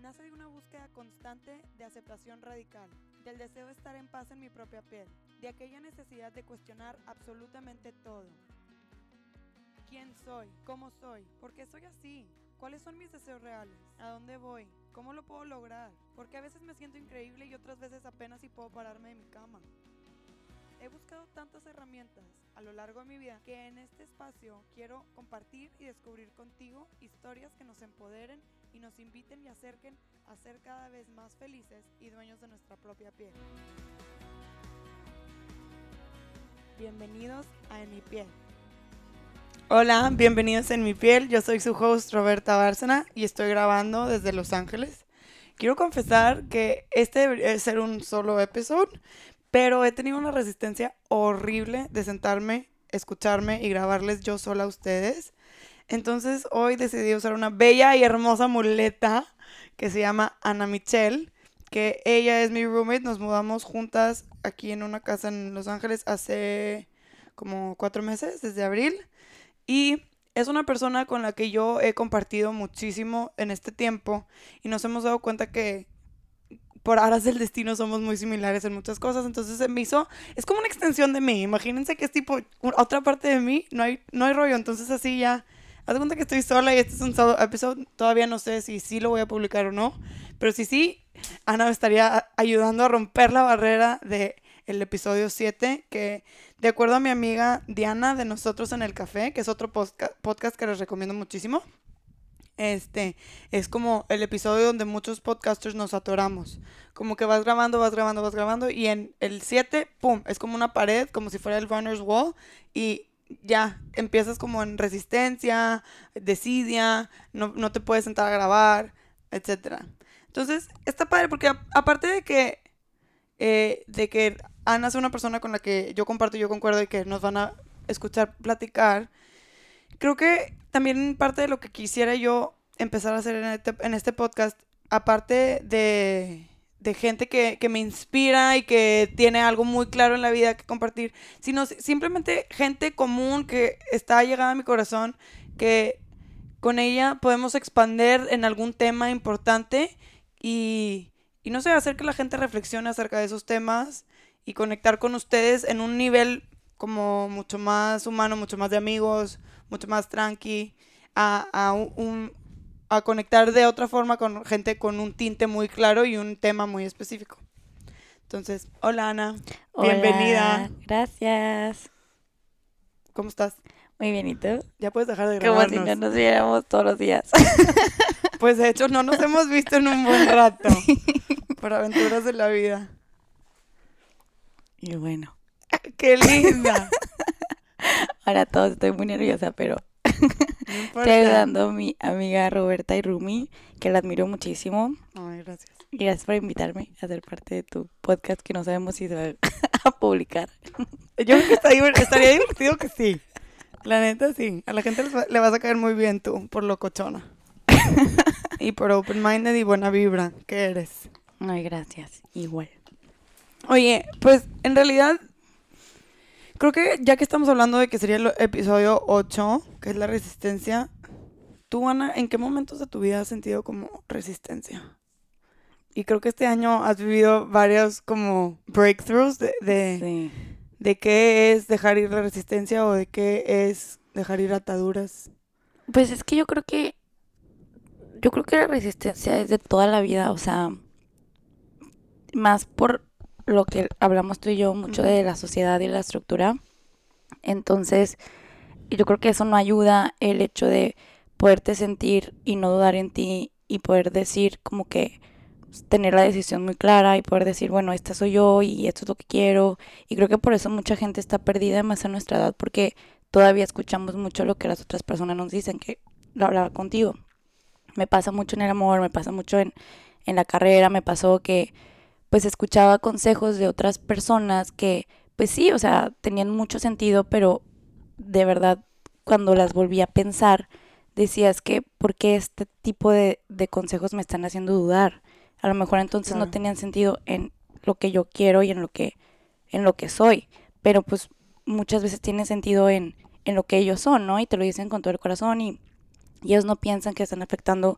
nace de una búsqueda constante de aceptación radical, del deseo de estar en paz en mi propia piel, de aquella necesidad de cuestionar absolutamente todo. ¿Quién soy? ¿Cómo soy? ¿Por qué soy así? ¿Cuáles son mis deseos reales? ¿A dónde voy? ¿Cómo lo puedo lograr? Porque a veces me siento increíble y otras veces apenas si puedo pararme de mi cama. He buscado tantas herramientas a lo largo de mi vida que en este espacio quiero compartir y descubrir contigo historias que nos empoderen y nos inviten y acerquen a ser cada vez más felices y dueños de nuestra propia piel. Bienvenidos a En mi piel. Hola, bienvenidos en mi piel. Yo soy su host Roberta Bárcena y estoy grabando desde Los Ángeles. Quiero confesar que este debería ser un solo episodio, pero he tenido una resistencia horrible de sentarme, escucharme y grabarles yo sola a ustedes. Entonces hoy decidí usar una bella y hermosa muleta que se llama Ana Michelle, que ella es mi roommate. Nos mudamos juntas aquí en una casa en Los Ángeles hace como cuatro meses, desde abril. Y es una persona con la que yo he compartido muchísimo en este tiempo y nos hemos dado cuenta que por aras del destino somos muy similares en muchas cosas, entonces se me hizo, es como una extensión de mí, imagínense que es tipo otra parte de mí, no hay, no hay rollo, entonces así ya, haz cuenta que estoy sola y este es un solo episodio, todavía no sé si sí lo voy a publicar o no, pero si sí, Ana me estaría ayudando a romper la barrera de el episodio 7, que de acuerdo a mi amiga Diana de Nosotros en el Café, que es otro podcast que les recomiendo muchísimo, este es como el episodio donde muchos podcasters nos atoramos. Como que vas grabando, vas grabando, vas grabando y en el 7, ¡pum! Es como una pared, como si fuera el runner's wall y ya empiezas como en resistencia, desidia, no, no te puedes sentar a grabar, etc. Entonces, está padre porque aparte de que, eh, de que Ana es una persona con la que yo comparto y yo concuerdo y que nos van a escuchar platicar, creo que también parte de lo que quisiera yo empezar a hacer en este, en este podcast, aparte de, gente que, que, me inspira y que tiene algo muy claro en la vida que compartir, sino simplemente gente común que está llegada a mi corazón, que con ella podemos expander en algún tema importante y, y no sé, hacer que la gente reflexione acerca de esos temas y conectar con ustedes en un nivel como mucho más humano, mucho más de amigos, mucho más tranqui, a, a, un, a conectar de otra forma con gente con un tinte muy claro y un tema muy específico. Entonces, hola Ana, hola, bienvenida. Gracias. ¿Cómo estás? Muy bien, ¿y tú? Ya puedes dejar de grabarnos. Como si no nos viéramos todos los días. pues de hecho no nos hemos visto en un buen rato. Por aventuras de la vida. Y bueno. ¡Qué linda! Ahora todos estoy muy nerviosa, pero no estoy ayudando a mi amiga Roberta y Rumi, que la admiro muchísimo. Ay, gracias. Y gracias por invitarme a ser parte de tu podcast que no sabemos si se va a publicar. Yo creo que está estaría divertido que sí. La neta, sí. A la gente le vas a caer muy bien tú, por lo cochona. y por open-minded y buena vibra que eres. Ay, gracias. Igual. Oye, pues en realidad Creo que ya que estamos hablando de que sería el episodio 8, que es la resistencia, tú, Ana, ¿en qué momentos de tu vida has sentido como resistencia? Y creo que este año has vivido varios como breakthroughs de, de, de qué es dejar ir la resistencia o de qué es dejar ir ataduras. Pues es que yo creo que yo creo que la resistencia es de toda la vida, o sea, más por lo que hablamos tú y yo mucho de la sociedad y la estructura. Entonces, yo creo que eso no ayuda el hecho de poderte sentir y no dudar en ti y poder decir como que tener la decisión muy clara y poder decir, bueno, esta soy yo y esto es lo que quiero. Y creo que por eso mucha gente está perdida más a nuestra edad porque todavía escuchamos mucho lo que las otras personas nos dicen, que lo hablaba contigo. Me pasa mucho en el amor, me pasa mucho en, en la carrera, me pasó que pues escuchaba consejos de otras personas que, pues sí, o sea, tenían mucho sentido, pero de verdad, cuando las volví a pensar, decías que, ¿por qué este tipo de, de consejos me están haciendo dudar? A lo mejor entonces no tenían sentido en lo que yo quiero y en lo que, en lo que soy, pero pues muchas veces tiene sentido en, en lo que ellos son, ¿no? Y te lo dicen con todo el corazón y, y ellos no piensan que están afectando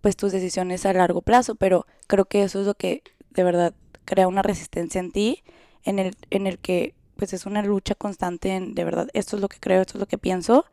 pues tus decisiones a largo plazo, pero creo que eso es lo que de verdad crea una resistencia en ti, en el, en el que pues es una lucha constante en, de verdad, esto es lo que creo, esto es lo que pienso,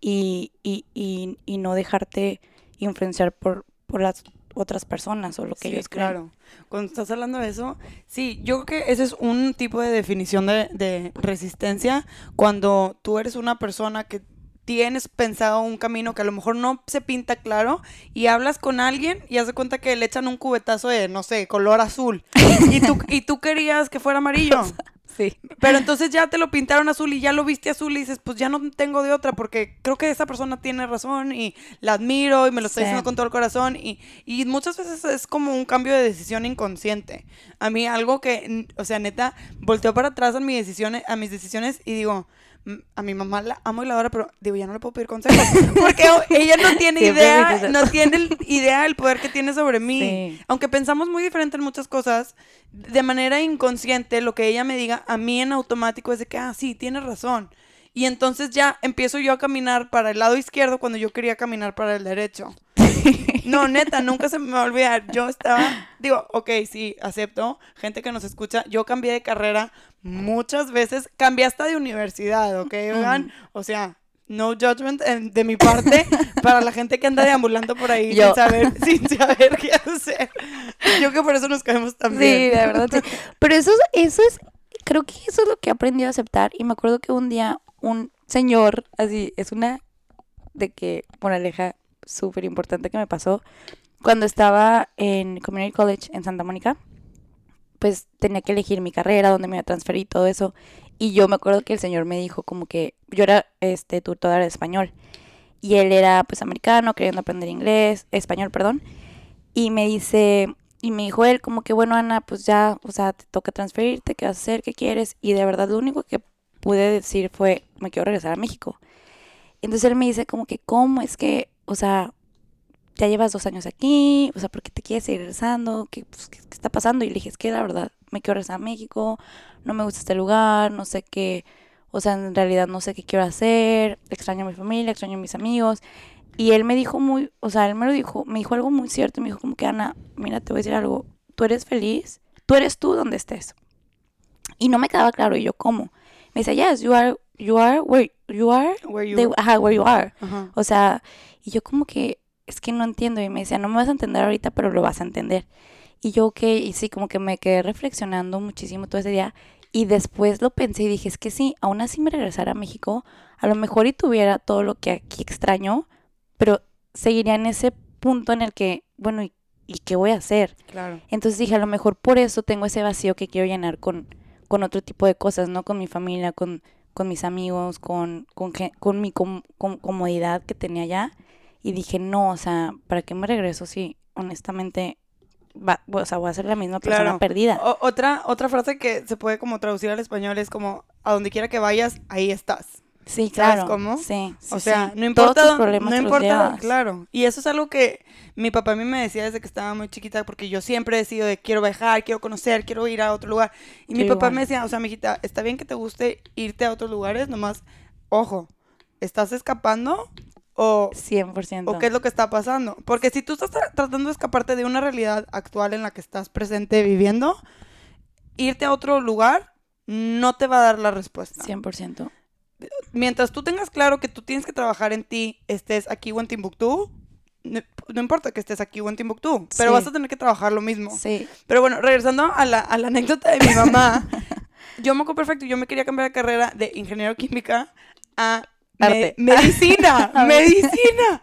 y, y, y, y no dejarte influenciar por, por las otras personas o lo que Sí, ellos creen. claro. Cuando estás hablando de eso, sí, yo creo que ese es un tipo de definición de, de resistencia cuando tú eres una persona que tienes pensado un camino que a lo mejor no se pinta claro y hablas con alguien y hace cuenta que le echan un cubetazo de, no sé, color azul y tú, y tú querías que fuera amarillo. Sí. Pero entonces ya te lo pintaron azul y ya lo viste azul y dices, pues ya no tengo de otra porque creo que esa persona tiene razón y la admiro y me lo está Sí. diciendo con todo el corazón y, y muchas veces es como un cambio de decisión inconsciente. A mí algo que, o sea, neta, volteo para atrás a, mis decisiones, a mis decisiones y digo, "Mm, a mi mamá la amo y la adoro, pero digo, ya no le puedo pedir consejos porque ella no tiene idea, no tiene idea del poder que tiene sobre mí. Sí. Aunque pensamos muy diferente en muchas cosas, de manera inconsciente, lo que ella me diga a mí en automático es de que, ah, sí, tienes razón. Y entonces ya empiezo yo a caminar para el lado izquierdo cuando yo quería caminar para el derecho. No, neta, nunca se me va a olvidar. Yo estaba, digo, ok, sí, acepto. Gente que nos escucha, yo cambié de carrera muchas veces. Cambié hasta de universidad, ¿ok, oigan? O sea, no judgment en- de mi parte para la gente que anda deambulando por ahí Yo. sin saber, sin saber qué hacer. Yo que por eso nos caemos tan Sí, de verdad, sí. Pero eso, es- eso es, creo que eso es lo que he aprendido a aceptar. Y me acuerdo que un día un señor, así, es una de que, moraleja súper importante que me pasó, cuando estaba en Community College en Santa Mónica, pues tenía que elegir mi carrera, dónde me iba a transferir y todo eso. Y yo me acuerdo que el señor me dijo como que yo era este tutor de español y él era pues americano, queriendo aprender inglés, español, perdón. Y me dice, y me dijo él como que bueno, Ana, pues ya, o sea, te toca transferirte, ¿qué vas a hacer? ¿Qué quieres? Y de verdad lo único que pude decir fue, me quiero regresar a México. Entonces él me dice como que, ¿cómo? Es que, o sea, ya llevas dos años aquí, o sea, ¿por qué te quieres seguir regresando? ¿Qué, pues, ¿qué, qué está pasando? Y le dije, es que la verdad, me quiero regresar a México, no me gusta este lugar, no sé qué, o sea, en realidad no sé qué quiero hacer, extraño a mi familia, extraño a mis amigos. Y él me dijo muy, o sea, él me lo dijo, me dijo algo muy cierto, me dijo como que, Ana, mira, te voy a decir algo, tú eres feliz, tú eres tú donde estés. Y no me quedaba claro, y yo, ¿cómo? Me dice, yes, you are, you are where you are, Where you- ajá, where you are. O sea, y yo como que, es que no entiendo. Y me decía, no me vas a entender ahorita, pero lo vas a entender. Y yo, ok, y sí, como que me quedé reflexionando muchísimo todo ese día. Y después lo pensé y dije, es que sí, aún así me regresara a México, a lo mejor y tuviera todo lo que aquí extraño, pero seguiría en ese punto en el que, bueno, ¿y, y qué voy a hacer? Claro. Entonces dije, a lo mejor por eso tengo ese vacío que quiero llenar con, con otro tipo de cosas, ¿no? Con mi familia, con, con mis amigos, con, con, con mi com- com- comodidad que tenía allá. Y dije, no, o sea, ¿para qué me regreso si honestamente va, o sea, voy a ser la misma persona Claro. perdida? O- otra, otra frase que se puede como traducir al español es como, a donde quiera que vayas, ahí estás. Sí, ¿sabes claro. cómo? Sí, sí, O sea, sí. no Todos importa, tus dó- problemas no importa, claro. Y eso es algo que mi papá a mí me decía desde que estaba muy chiquita, porque yo siempre he decidido de quiero viajar, quiero conocer, quiero ir a otro lugar. Y mi papá igual. me decía, o sea, mijita, está bien que te guste irte a otros lugares, nomás, ojo, ¿estás escapando o, 100%. o qué es lo que está pasando? Porque si tú estás tra- tratando de escaparte de una realidad actual en la que estás presente viviendo, irte a otro lugar no te va a dar la respuesta. 100%. Mientras tú tengas claro que tú tienes que trabajar en ti, estés aquí o en Timbuktu, no, no importa que estés aquí o en Timbuktu, pero Sí. vas a tener que trabajar lo mismo. Sí. Pero bueno, regresando a la, a la anécdota de mi mamá, yo me acuerdo perfecto, yo me quería cambiar de carrera de ingeniero química a me- medicina, medicina.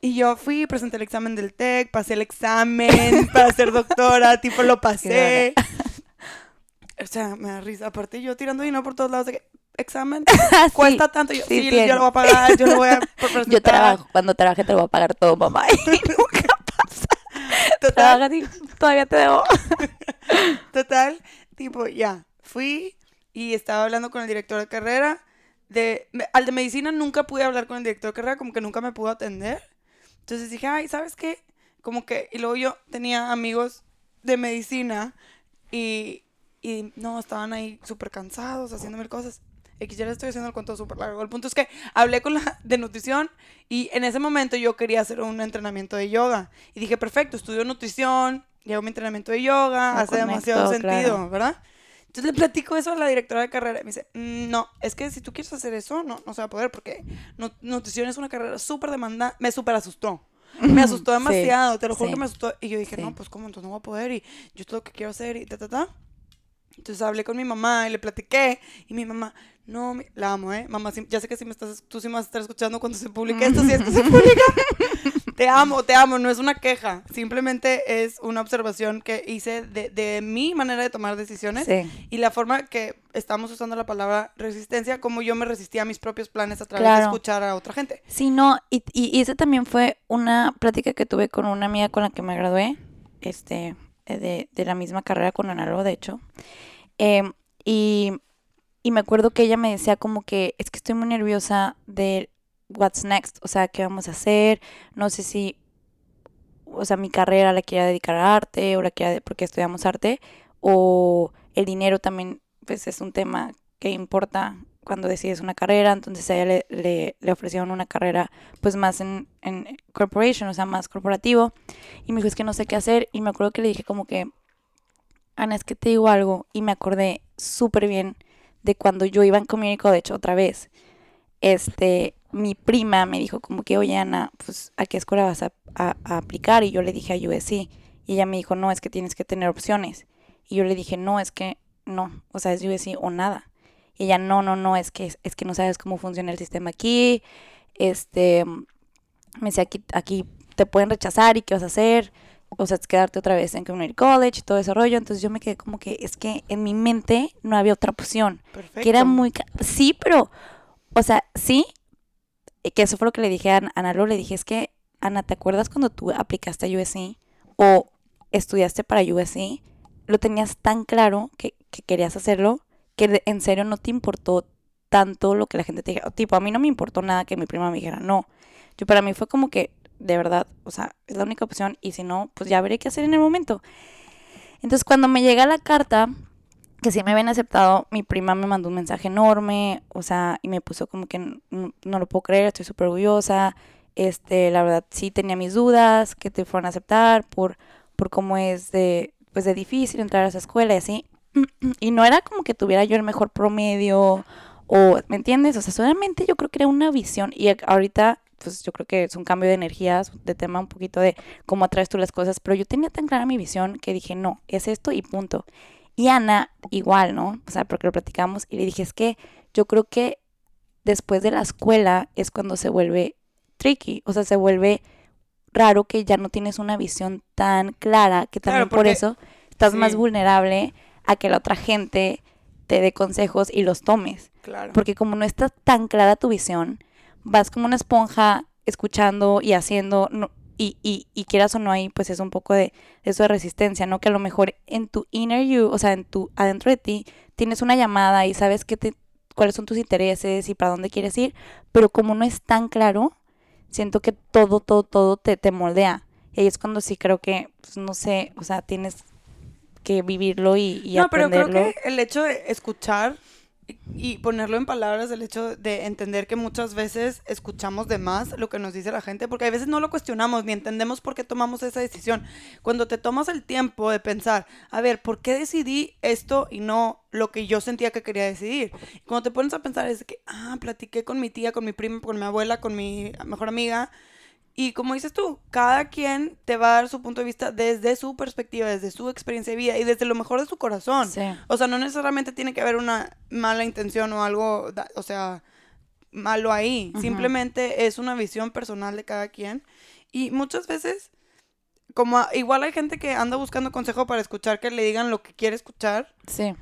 Y yo fui, presenté el examen del TEC, pasé el examen para ser doctora, tipo lo pasé. O sea, me da risa. Aparte yo tirando dinero por todos lados de que, examen, Ah, Sí. cuesta tanto. Yo, sí sí, yo lo voy a pagar, yo lo voy a. Yo trabajo, cuando trabaje te lo voy a pagar todo, mamá. Y nunca pasa. Total, Trabajas y todavía te debo. total, tipo, ya, fui y estaba hablando con el director de carrera. De, al de medicina nunca pude hablar con el director de carrera, como que nunca me pudo atender. Entonces dije, ay, ¿sabes qué? Como que, y luego yo tenía amigos de medicina y, y no, estaban ahí súper cansados haciendo mil cosas. X, ya le estoy haciendo el cuento súper largo. El punto es que hablé con la de nutrición y en ese momento yo quería hacer un entrenamiento de yoga. Y dije, perfecto, estudio nutrición, llevo mi entrenamiento de yoga, Me hace demasiado conecto, sentido, claro. ¿verdad? Entonces le platico eso a la directora de carrera y me dice, "Mm, no, es que si tú quieres hacer eso, no, no se va a poder porque nu- nutrición es una carrera súper demanda, me súper asustó. Me asustó Sí, demasiado, te lo juro sí, que me asustó. Y yo dije, sí. no, pues cómo, entonces no voy a poder y yo es lo que quiero hacer y ta, ta, ta. Entonces hablé con mi mamá y le platiqué y mi mamá, no, mi- la amo, ¿eh? Mamá, ya sé que si me estás, tú sí me vas a estar escuchando cuando se publique esto, si esto se publica. te amo, te amo, no es una queja, simplemente es una observación que hice de, de mi manera de tomar decisiones Sí. y la forma que estamos usando la palabra resistencia, como yo me resistía a mis propios planes a través de escuchar a otra gente. Sí, no, y, y, y ese también fue una plática que tuve con una amiga con la que me gradué, este, de, de la misma carrera con Analo, de hecho. Em, y, y me acuerdo que ella me decía como que es que estoy muy nerviosa de what's next, o sea, qué vamos a hacer, no sé si, o sea, mi carrera la quiera dedicar a arte, o la quiera, porque estudiamos arte, o el dinero también, pues es un tema que importa cuando decides una carrera, entonces a ella le, ofrecieron una carrera pues más en, corporation, o sea, más corporativo, y me dijo, es que no sé qué hacer, y me acuerdo que le dije como que, Ana, es que te digo algo, y me acordé súper bien de cuando yo iba en Community College otra vez, este, mi prima me dijo como que, oye, Ana, pues, ¿a qué escuela vas a, a- a aplicar? Y yo le dije a USC, y ella me dijo, no, es que tienes que tener opciones, y yo le dije, no, es que no, o sea, es USC o nada. Y ella, no, no, no, es que, es que no sabes cómo funciona el sistema aquí. Este, me decía, aquí, aquí te pueden rechazar y qué vas a hacer. O sea, es quedarte otra vez en Community College y todo ese rollo. Entonces yo me quedé como que, es que en mi mente no había otra opción. Perfecto. Que era muy... Sí, pero, o sea, sí, eh, que eso fue lo que le dije a Ana, Ana Lu, le dije, es que, Ana, ¿te acuerdas cuando tú aplicaste a USC o estudiaste para USC? Lo tenías tan claro que, que querías hacerlo que en serio no te importó tanto lo que la gente te dijera. Tipo, a mí no me importó nada que mi prima me dijera no. Yo para mí fue como que, de verdad, o sea, es la única opción y si no, pues ya veré qué hacer en el momento. Entonces, cuando me llega la carta, que sí me habían aceptado, mi prima me mandó un mensaje enorme, o sea, y me puso como que "N- no, no lo puedo creer, estoy súper orgullosa. Este, la verdad, sí tenía mis dudas, que te fueron a aceptar por, por cómo es de, pues de difícil entrar a esa escuela y así. Y no era como que tuviera yo el mejor promedio o, ¿me entiendes? O sea, solamente yo creo que era una visión y ahorita, pues yo creo que es un cambio de energías, de tema un poquito de cómo atraes tú las cosas, pero yo tenía tan clara mi visión que dije, no, es esto y punto. Y Ana, igual, ¿no? O sea, porque lo platicamos y le dije, es que yo creo que después de la escuela es cuando se vuelve tricky, o sea, se vuelve raro que ya no tienes una visión tan clara, que Claro, también por eso estás más vulnerable a que la otra gente te dé consejos y los tomes. Claro. Porque como no está tan clara tu visión, vas como una esponja escuchando y haciendo, no- y, y, y quieras o no ahí, pues es un poco de, de eso de resistencia, ¿no? Que a lo mejor en tu inner you, o sea, en tu, adentro de ti, tienes una llamada y sabes qué te, cuáles son tus intereses y para dónde quieres ir, pero como no es tan claro, siento que todo, todo, todo te, te moldea. Y ahí es cuando sí creo que, pues no sé, o sea, tienes que vivirlo y, y no, pero creo aprenderlo. que el hecho de escuchar y- ponerlo en palabras, el hecho de entender que muchas veces escuchamos de más lo que nos dice la gente, porque a veces no lo cuestionamos ni entendemos por qué tomamos esa decisión. Cuando te tomas el tiempo de pensar, a ver, ¿por qué decidí esto y no lo que yo sentía que quería decidir? Cuando te pones a pensar es que, ah, platiqué con mi tía, con mi prima, con mi abuela, con mi mejor amiga. Y como dices tú, cada quien te va a dar su punto de vista desde su perspectiva, desde su experiencia de vida y desde lo mejor de su corazón. Sí. O sea, no necesariamente tiene que haber una mala intención o algo, o sea, malo ahí. Simplemente es una visión personal de cada quien. Y muchas veces, como igual hay gente que anda buscando consejo para escuchar que le digan lo que quiere escuchar, Sí.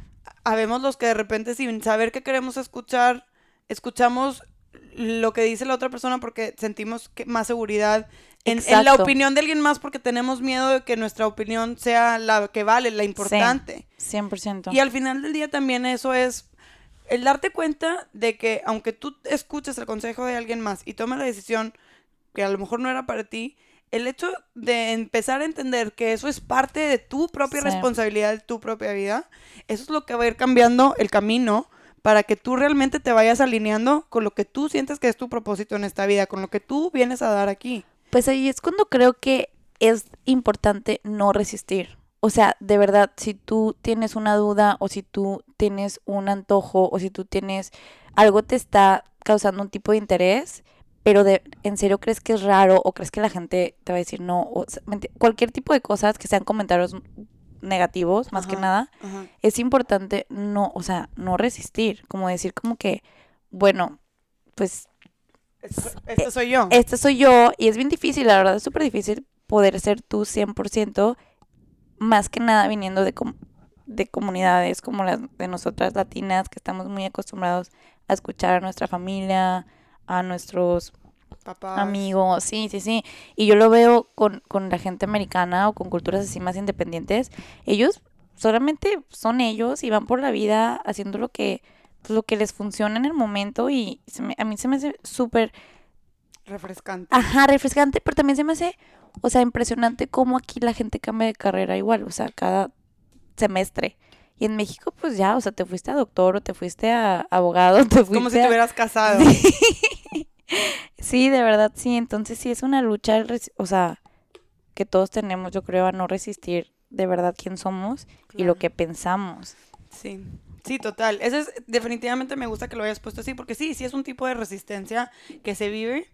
habemos los que de repente sin saber qué queremos escuchar, escuchamos lo que dice la otra persona porque sentimos que más seguridad en, en la opinión de alguien más porque tenemos miedo de que nuestra opinión sea la que vale, la importante. 100%. Y al final del día también eso es el darte cuenta de que aunque tú escuches el consejo de alguien más y tomes la decisión que a lo mejor no era para ti, el hecho de empezar a entender que eso es parte de tu propia Sí. responsabilidad, de tu propia vida, eso es lo que va a ir cambiando el camino para que tú realmente te vayas alineando con lo que tú sientes que es tu propósito en esta vida, con lo que tú vienes a dar aquí. Pues ahí es cuando creo que es importante no resistir. O sea, de verdad, si tú tienes una duda o si tú tienes un antojo o si tú tienes algo te está causando un tipo de interés, pero de, en serio crees que es raro o crees que la gente te va a decir no, o cualquier tipo de cosas que sean comentarios negativos, más que nada, es importante no, o sea, no resistir, como decir como que, bueno, pues... Este, soy yo. Este soy yo y es bien difícil, la verdad es súper difícil poder ser tú 100%, más que nada viniendo de, de comunidades como las de nosotras latinas, que estamos muy acostumbrados a escuchar a nuestra familia, a nuestros amigos, sí, sí, sí. Y yo lo veo con, con la gente americana o con culturas así más independientes. Ellos solamente son ellos y van por la vida haciendo lo que, pues, lo que les funciona en el momento y a mí se me hace súper... Refrescante. Ajá, refrescante, pero también se me hace, o sea, impresionante cómo aquí la gente cambia de carrera igual, o sea, cada semestre. Y en México, pues ya, o sea, te fuiste a doctor o te fuiste a abogado, te fuiste Como si te hubieras casado. Sí. De verdad, sí. Entonces sí es una lucha, o sea, que todos tenemos, yo creo, a no resistir de verdad quién somos y lo que pensamos. Sí. Sí, total. Eso es, definitivamente me gusta que lo hayas puesto así, porque sí, sí es un tipo de resistencia que se vive.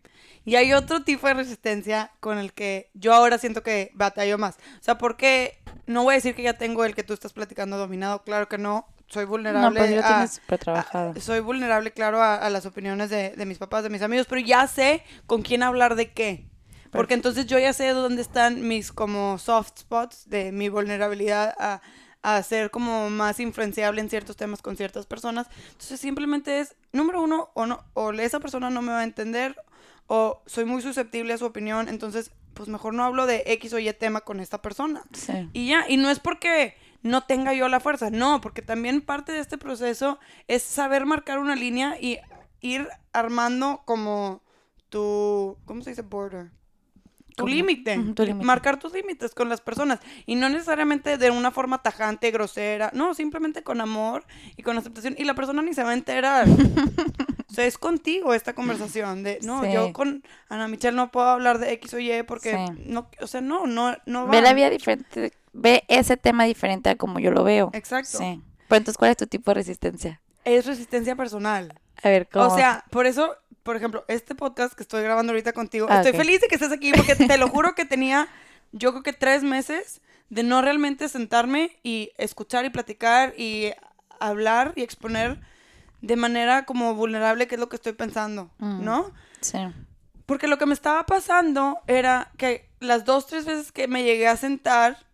Y hay otro tipo de resistencia con el que yo ahora siento que batallo más. O sea, porque no voy a decir que ya tengo el que tú estás platicando dominado, claro que no. Soy vulnerable. No, pues a, trabajado. soy vulnerable, claro, a, las opiniones de, mis papás, de mis amigos, pero ya sé con quién hablar de qué. Porque entonces yo ya sé dónde están mis como soft spots de mi vulnerabilidad a, a ser como más influenciable en ciertos temas con ciertas personas. Entonces simplemente es, número uno, o no, o esa persona no me va a entender, o soy muy susceptible a su opinión, entonces pues mejor no hablo de X o Y tema con esta persona. Sí. Y ya, y no es porque no tenga yo la fuerza, no, porque también parte de este proceso es saber marcar una línea y ir armando como tu, ¿cómo se dice? Border. Tu límite, marcar tus límites con las personas y no necesariamente de una forma tajante, grosera, no, simplemente con amor y con aceptación y la persona ni se va a enterar. o sea, es contigo esta conversación de, no, yo con Ana Michelle no puedo hablar de X o Y porque no, o sea, no, no, no va. Ve la vida diferente, ve ese tema diferente a como yo lo veo. Exacto. Sí. Pero entonces, ¿cuál es tu tipo de resistencia? Es resistencia personal. A ver, ¿cómo? O sea, por eso por ejemplo, este podcast que estoy grabando ahorita contigo, ah, estoy feliz de que estés aquí porque te lo juro que tenía, yo creo que tres meses de no realmente sentarme y escuchar y platicar y hablar y exponer de manera como vulnerable qué es lo que estoy pensando, mm, ¿no? Sí. Porque lo que me estaba pasando era que las dos, tres veces que me llegué a sentar,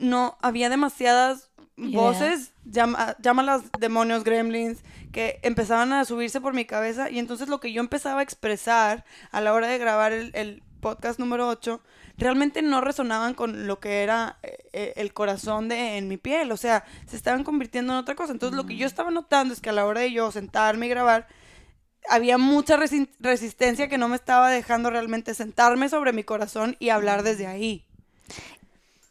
no, había demasiadas voces, llama, llámalas demonios, gremlins, que empezaban a subirse por mi cabeza y entonces lo que yo empezaba a expresar a la hora de grabar el, podcast número 8 realmente no resonaban con lo que era eh, eh, el corazón de en mi piel, o sea, se estaban convirtiendo en otra cosa. Entonces lo que yo estaba notando es que a la hora de yo sentarme y grabar, había mucha resistencia que no me estaba dejando realmente sentarme sobre mi corazón y hablar desde ahí.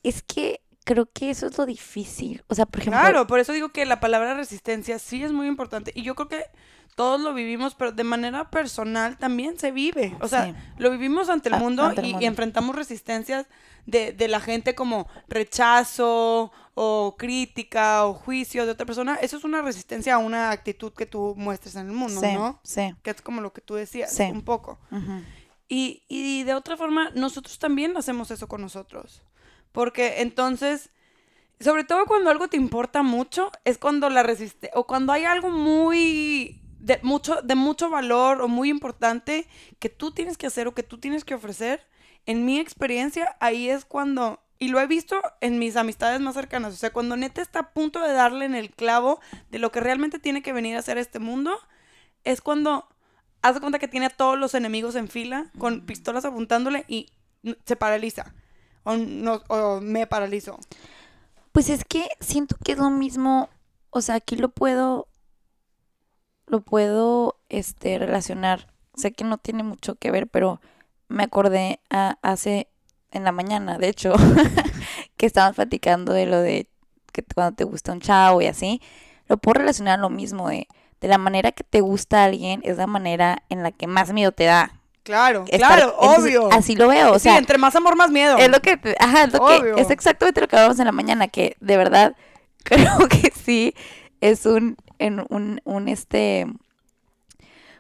Es que creo que eso es lo difícil. O sea, por ejemplo. Claro, por eso digo que la palabra resistencia sí es muy importante. Y yo creo que todos lo vivimos, pero de manera personal también se vive. O sea, lo vivimos ante el mundo, y, enfrentamos resistencias de, de, la gente como rechazo o crítica o juicio de otra persona. Eso es una resistencia a una actitud que tú muestres en el mundo, ¿no? Sí. Que es como lo que tú decías, un poco. y, y de otra forma, nosotros también hacemos eso con nosotros. Porque entonces, sobre todo cuando algo te importa mucho, es cuando la resiste o cuando hay algo muy de mucho de mucho valor o muy importante que tú tienes que hacer o que tú tienes que ofrecer. En mi experiencia, ahí es cuando y lo he visto en mis amistades más cercanas, o sea, cuando neta está a punto de darle en el clavo de lo que realmente tiene que venir a hacer este mundo, es cuando hace cuenta que tiene a todos los enemigos en fila con pistolas apuntándole y se paraliza o, no, o me paralizo? Pues es que siento que es lo mismo, o sea, aquí lo puedo, lo puedo, este, relacionar. Sé que no tiene mucho que ver, pero me acordé hace, en la mañana, de hecho, que estábamos platicando de lo de que cuando te gusta un chavo y así. lo puedo relacionar a lo mismo de, de la manera que te gusta a alguien es la manera en la que más miedo te da. Claro, estar- claro, entonces, obvio. Así lo veo, o sí, sea, entre más amor, más miedo. es lo que, ajá, es lo que, es exactamente lo que hablamos en la mañana, que de verdad creo que sí es un, en un, un este,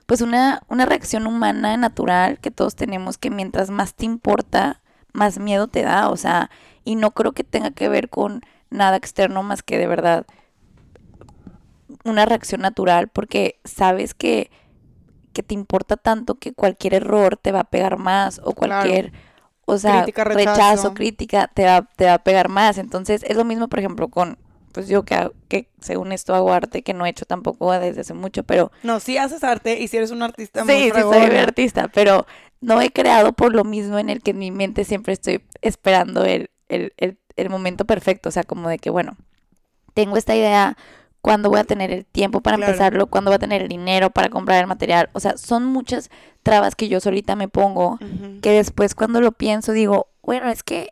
pues una, una reacción humana natural que todos tenemos que mientras más te importa, más miedo te da, o sea, y no creo que tenga que ver con nada externo más que de verdad una reacción natural porque sabes que, que te importa tanto que cualquier error te va a pegar más o cualquier, o sea, Crítica, rechazo. rechazo. crítica te va, te va a pegar más. Entonces es lo mismo, por ejemplo, con, pues yo que, hago- que según esto hago arte, que no he hecho tampoco desde hace mucho, pero No, sí haces arte y si eres un artista muy Sí, sí, soy artista, pero no he creado por lo mismo en el que en mi mente siempre estoy esperando el, el, el, el momento perfecto. O sea, como de que, bueno, tengo esta idea, ¿cuándo voy a tener el tiempo para Claro. empezarlo? ¿Cuándo voy a tener el dinero para comprar el material? O sea, son muchas trabas que yo solita me pongo que después cuando lo pienso digo, bueno, es que,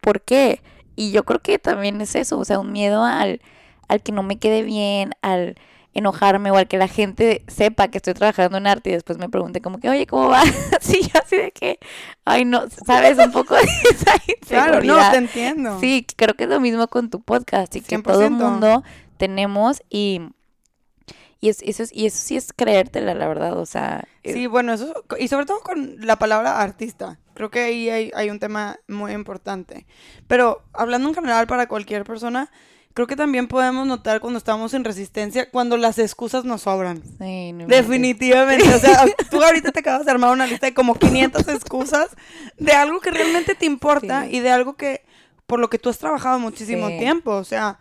¿por qué? Y yo creo que también es eso, o sea, un miedo al, al que no me quede bien, al enojarme o al que la gente sepa que estoy trabajando en arte y después me pregunte como que, oye, ¿cómo va? sí, yo así de que, ay, no, sabes, un poco de esa Claro, no, inseguridad. te entiendo. Sí, creo que es lo mismo con tu podcast y que todo el 100%. mundo tenemos y, y, es- eso, es- y eso sí es creértela, la verdad, o sea, Sí, bueno, eso, y sobre todo con la palabra artista. Creo que ahí hay, hay un tema muy importante. Pero hablando en general para cualquier persona, creo que también podemos notar cuando estamos en resistencia, cuando las excusas nos sobran. sí, no. Definitivamente. O sea, tú ahorita te acabas de armar una lista de como 500 excusas de algo que realmente te importa Sí. y de algo que, por lo que tú has trabajado muchísimo Sí. tiempo. O sea,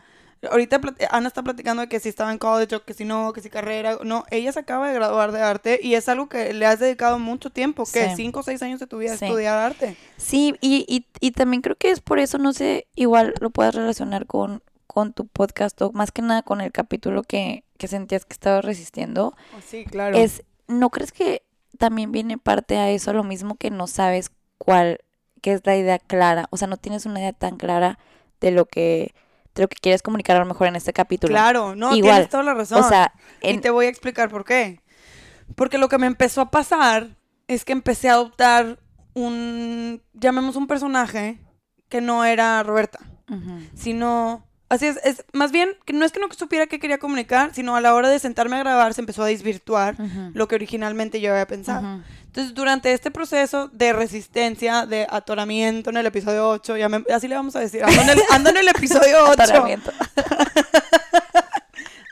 ahorita Ana está platicando de que si estaba en college o que si no, que si carrera. No, ella se acaba de graduar de arte y es algo que le has dedicado mucho tiempo. que Sí. ¿Cinco o seis años de tu vida a Sí. estudiar arte? Sí, y, y, y también creo que es por eso, no sé, igual lo puedas relacionar con, con tu podcast o más que nada con el capítulo que, que sentías que estabas resistiendo. Sí, claro. Es, ¿no crees que también viene parte a eso, lo mismo que no sabes cuál, qué es la idea clara? O sea, no tienes una idea tan clara de lo que, lo que quieres comunicar a lo mejor en este capítulo. Claro, no, Igual, tienes toda la razón. O sea, Y te voy a explicar por qué. Porque lo que me empezó a pasar es que empecé a adoptar un, llamemos un personaje que no era Roberta, sino, así es, es más bien, que no es que no supiera qué quería comunicar, sino a la hora de sentarme a grabar se empezó a desvirtuar Ujú. lo que originalmente yo había pensado. Ujú. Entonces, durante este proceso de resistencia, de atoramiento en el episodio 8, ya me- así le vamos a decir, ando en el, ando en el episodio 8. Atoramiento.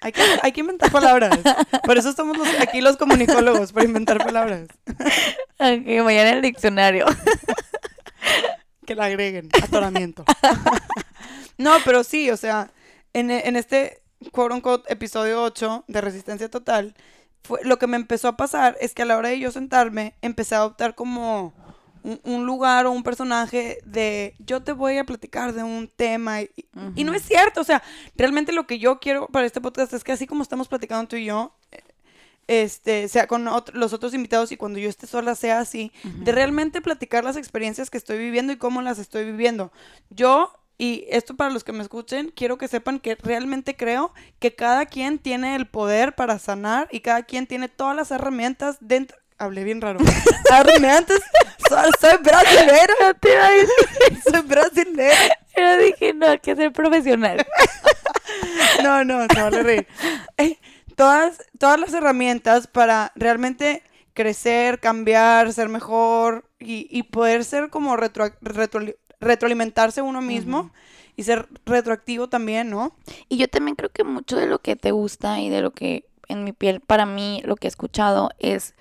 Hay que, hay que inventar palabras. Por eso estamos los- aquí los comunicólogos, para inventar palabras. Ok, mañana el diccionario. Que la agreguen. Atoramiento. No, pero sí, o sea, en, en este quote unquote episodio 8 de Resistencia Total, fue, lo que me empezó a pasar es que a la hora de yo sentarme, empecé a adoptar como un, un lugar o un personaje de yo te voy a platicar de un tema. Y, y no es cierto, o sea, realmente lo que yo quiero para este podcast es que así como estamos platicando tú y yo, este, sea con los otros invitados y cuando yo esté sola sea así, de realmente platicar las experiencias que estoy viviendo y cómo las estoy viviendo. Yo, y esto para los que me escuchen, quiero que sepan que realmente creo que cada quien tiene el poder para sanar y cada quien tiene todas las herramientas dentro. Hablé bien raro. herramientas. Soy, soy brasilero. No te iba a decir. Soy brasilero. Pero dije, no, hay que ser profesional. No, no, se vale reír. Eh, todas, todas las herramientas para realmente crecer, cambiar, ser mejor y, y poder ser como retro, retro- retroalimentarse uno mismo y ser retroactivo también, ¿no? Y yo también creo que mucho de lo que te gusta y de lo que en mi piel, para mí, lo que he escuchado es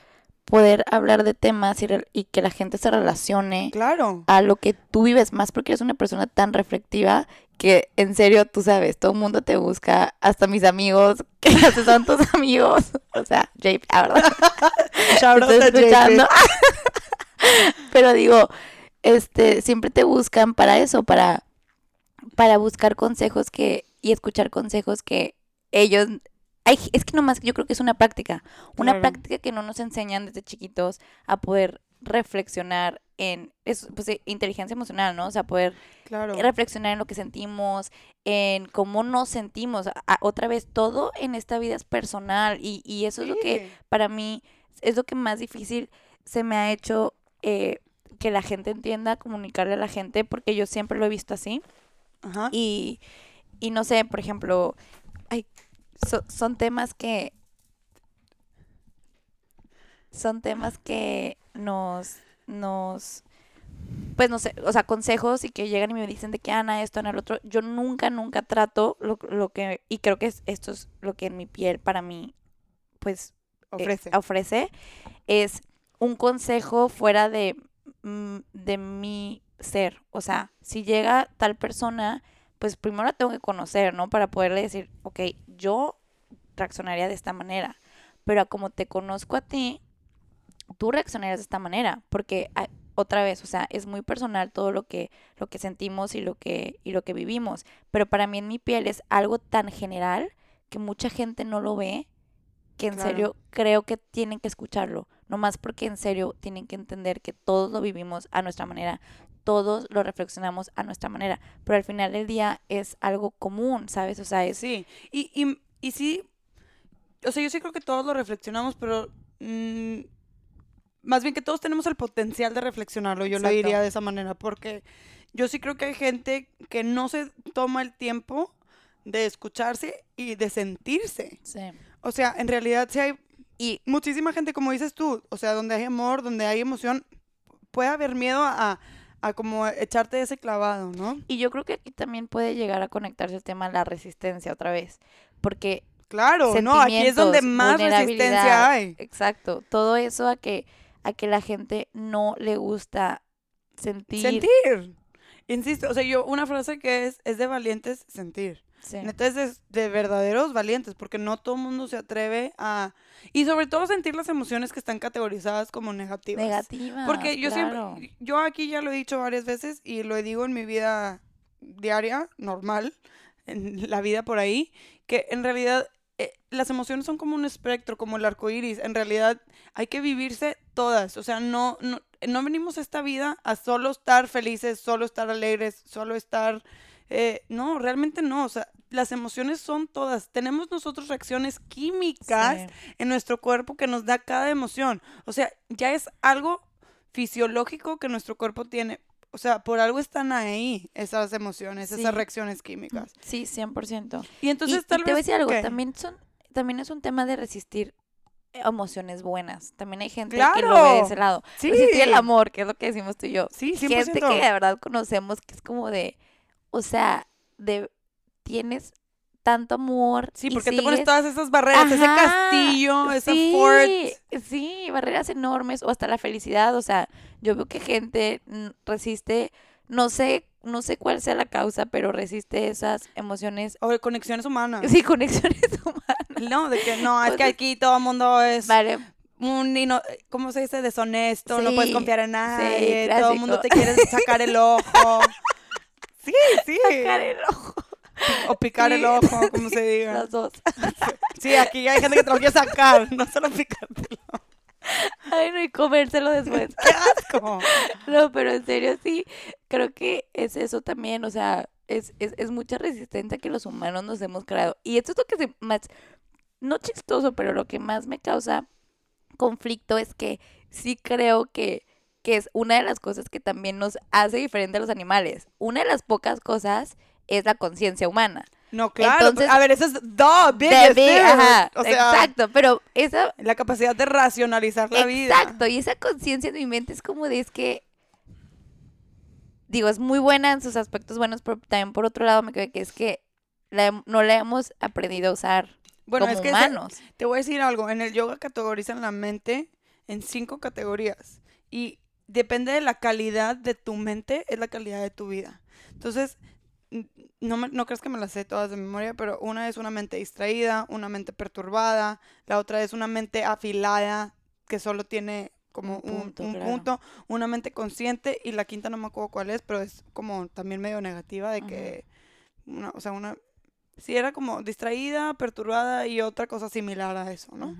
poder hablar de temas y, que la gente se relacione Claro. a lo que tú vives más porque eres una persona tan reflectiva que en serio tú sabes, todo el mundo te busca, hasta mis amigos, que hasta son tus amigos, o sea, JP, la verdad. Shout out escuchando. Pero digo, este, siempre te buscan para eso, para, para buscar consejos que, y escuchar consejos que ellos, ay, es que nomás yo creo que es una práctica, una Claro. práctica que no nos enseñan desde chiquitos a poder reflexionar en es, pues, eh, inteligencia emocional, ¿no? O sea, poder Claro. reflexionar en lo que sentimos, en cómo nos sentimos. A- otra vez, todo en esta vida es personal y, y eso es lo que para mí es lo que más difícil se me ha hecho eh, que la gente entienda, comunicarle a la gente, porque yo siempre lo he visto así. Ajá. Y, y no sé, por ejemplo, ay, so- son temas que... Son temas que nos, nos, pues no sé, o sea, consejos y que llegan y me dicen de que Ana, esto, Ana, el otro. Yo nunca, nunca trato lo, lo que, y creo que es- esto es lo que en mi piel para mí, pues, eh, Ofrece. ofrece, es un consejo fuera de, de mi ser. O sea, si llega tal persona, pues primero la tengo que conocer, ¿no? Para poderle decir, ok, yo reaccionaría de esta manera. Pero como te conozco a ti, tú reaccionarías de esta manera. Porque otra vez, o sea, es muy personal todo lo que, lo que sentimos y lo que, y lo que vivimos. Pero para mí en mi piel es algo tan general que mucha gente no lo ve que en Claro. serio creo que tienen que escucharlo. No más porque en serio tienen que entender que todos lo vivimos a nuestra manera. Todos lo reflexionamos a nuestra manera. Pero al final del día es algo común, ¿sabes? O sea, es... Sí, y, y, y sí, o sea, yo sí creo que todos lo reflexionamos, pero mm, más bien que todos tenemos el potencial de reflexionarlo, yo lo Exacto. diría de esa manera, porque yo sí creo que hay gente que no se toma el tiempo de escucharse y de sentirse. Sí. O sea, en realidad sí hay Y muchísima gente, como dices tú, o sea, donde hay amor, donde hay emoción, puede haber miedo a, a como echarte ese clavado, ¿no? Y yo creo que aquí también puede llegar a conectarse el tema de la resistencia otra vez. Porque, Claro, no, aquí es donde más resistencia hay. exacto, todo eso a que, a que la gente no le gusta sentir. Sentir. Insisto, o sea, yo, una frase que es, es de valientes sentir. Sí. Neta es de, de verdaderos valientes, porque no todo el mundo se atreve a... Y sobre todo sentir las emociones que están categorizadas como negativas. Negativa. Porque yo claro. siempre, yo aquí ya lo he dicho varias veces y lo digo en mi vida diaria, normal, en la vida por ahí, que en realidad eh, las emociones son como un espectro, como el arco iris. En realidad hay que vivirse todas. O sea, no, no, no venimos a esta vida a solo estar felices, solo estar alegres, solo estar. Eh, no, realmente no. O sea, las emociones son todas. Tenemos nosotros reacciones químicas Sí. en nuestro cuerpo que nos da cada emoción. O sea, ya es algo fisiológico que nuestro cuerpo tiene. O sea, por algo están ahí esas emociones, Sí. esas reacciones químicas. Sí, 100%. Y entonces y, y tal te voy a vez... decir algo, ¿qué? también son, también es un tema de resistir emociones buenas. También hay gente que lo ve de ese lado. Sí. Resistir el amor, que es lo que decimos tú y yo. Sí, 100%. Gente que de verdad conocemos que es como de, o sea, de tienes tanto amor. Sí, porque te pones todas esas barreras, ese castillo, ese sí, fort. Sí, barreras enormes o hasta la felicidad. O sea, yo veo que gente mm, resiste, no sé, no sé cuál sea la causa, pero resiste esas emociones. O conexiones humanas. Sí, conexiones humanas. No, de que no, es que aquí todo el mundo es Vale, un, ino- ¿cómo se dice? Deshonesto, no puedes confiar en sí, nadie, todo el mundo te quiere sacar el ojo. Sí, sí. sacar el ojo. O picar el ojo, como se diga. Las dos. Sí, aquí hay gente que te lo quiere sacar, no solo picártelo. Ay, no, y comérselo después. ¡Qué asco! No, pero en serio sí, creo que es eso también, o sea, es, es, es mucha resistencia que los humanos nos hemos creado. Y esto es lo que se más, no chistoso, pero lo que más me causa conflicto es que sí creo que, que es una de las cosas que también nos hace diferente a los animales. Una de las pocas cosas es la conciencia humana. No, claro. Entonces- a ver, eso es the biggest difference. ajá, O sea, exacto, pero esa la capacidad de racionalizar la vida. Exacto, y esa conciencia en mi mente es como de es que digo, es muy buena en sus aspectos buenos, pero también por otro lado me quedé que es que la no la hemos aprendido a usar Bueno, como es que humanos. te voy a decir algo. En el yoga categorizan la mente en cinco categorías. Y depende de la calidad de tu mente, es la calidad de tu vida. Entonces, no, me- no crees que me las sé todas de memoria, pero una es una mente distraída, una mente perturbada, la otra es una mente afilada, que solo tiene como Un un, punto, un claro. punto, una mente consciente, y la quinta no me acuerdo cuál es, pero es como también medio negativa, de que, una, o sea, una... Sí, era como distraída, perturbada y otra cosa similar a eso, ¿no?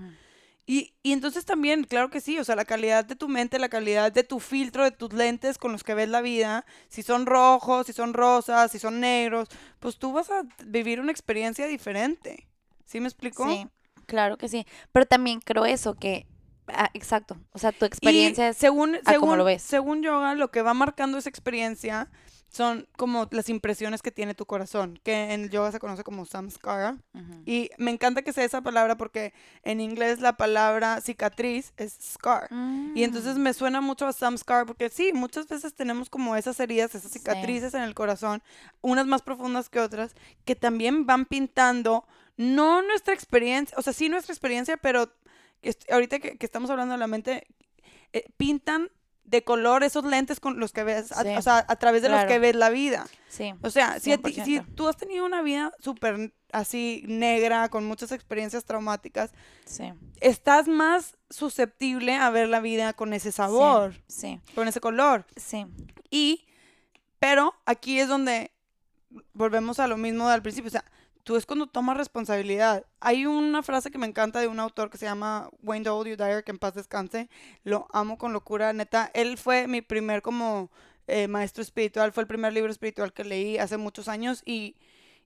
Y, y entonces también, claro que sí, o sea, la calidad de tu mente, la calidad de tu filtro, de tus lentes con los que ves la vida, si son rojos, si son rosas, si son negros, pues tú vas a vivir una experiencia diferente. ¿Sí me explico? Sí, claro que sí. Pero también creo eso, que, ah, exacto, o sea, tu experiencia Y es según, a cómo según, lo ves. según yoga, lo que va marcando esa experiencia son como las impresiones que tiene tu corazón, que en el yoga se conoce como samskara. Y me encanta que sea esa palabra porque en inglés la palabra cicatriz es scar. Y entonces Mm, me suena mucho a samskar porque sí, muchas veces tenemos como esas heridas, esas Sí. cicatrices en el corazón, unas más profundas que otras, que también van pintando, no nuestra experiencia, o sea, sí nuestra experiencia, pero ahorita que, que estamos hablando de la mente, eh, pintan de color esos lentes con los que ves, a- o sea, a través de los que ves la vida. Sí, O sea, si, a ti- si 100%. tú has tenido una vida súper así negra, con muchas experiencias traumáticas, sí, estás más susceptible a ver la vida con ese sabor, sí, con ese color. sí, Y, pero aquí es donde volvemos a lo mismo del principio. O sea, tú es cuando tomas responsabilidad. Hay una frase que me encanta de un autor que se llama Wayne W. Dyer, que en paz descanse. Lo amo con locura, neta. Él fue mi primer como eh, maestro espiritual, fue el primer libro espiritual que leí hace muchos años y,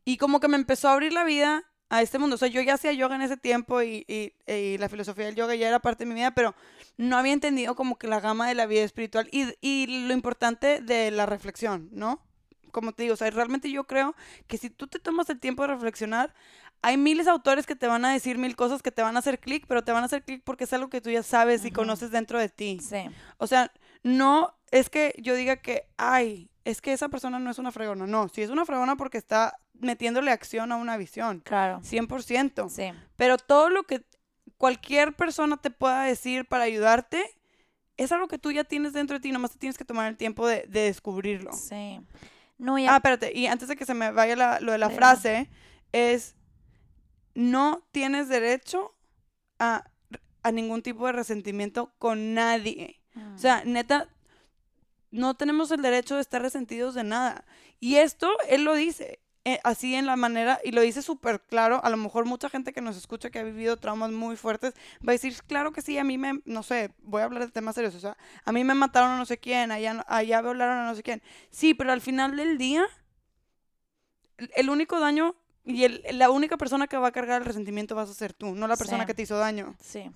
y como que me empezó a abrir la vida a este mundo. O sea, yo ya hacía yoga en ese tiempo y, y- y la filosofía del yoga ya era parte de mi vida, pero no había entendido como que la gama de la vida espiritual y, y lo importante de la reflexión, ¿no? Como te digo, o sea, realmente yo creo que si tú te tomas el tiempo de reflexionar, hay miles de autores que te van a decir mil cosas que te van a hacer clic, pero te van a hacer clic porque es algo que tú ya sabes y conoces dentro de ti. sí, O sea, no es que yo diga que, ay, es que esa persona no es una fregona. No, sí es una fregona porque está metiéndole acción a una visión. claro, 100%. sí, Pero todo lo que cualquier persona te pueda decir para ayudarte es algo que tú ya tienes dentro de ti, nomás te tienes que tomar el tiempo de, de descubrirlo. sí. No, y Ah, espérate, y antes de que se me vaya la- lo de la Pero- frase, es, no tienes derecho a, a ningún tipo de resentimiento con nadie. O sea, neta, no tenemos el derecho de estar resentidos de nada. Y esto, él lo dice, eh, así en la manera, y lo dice súper claro. A lo mejor mucha gente que nos escucha que ha vivido traumas muy fuertes va a decir, claro que sí, a mí me, no sé, voy a hablar de temas serios. O sea, a mí me mataron a no sé quién, allá, allá violaron a no sé quién. Sí, pero al final del día, el, el único daño y el- la única persona que va a cargar el resentimiento vas a ser tú, no la persona Sí. que te hizo daño. sí,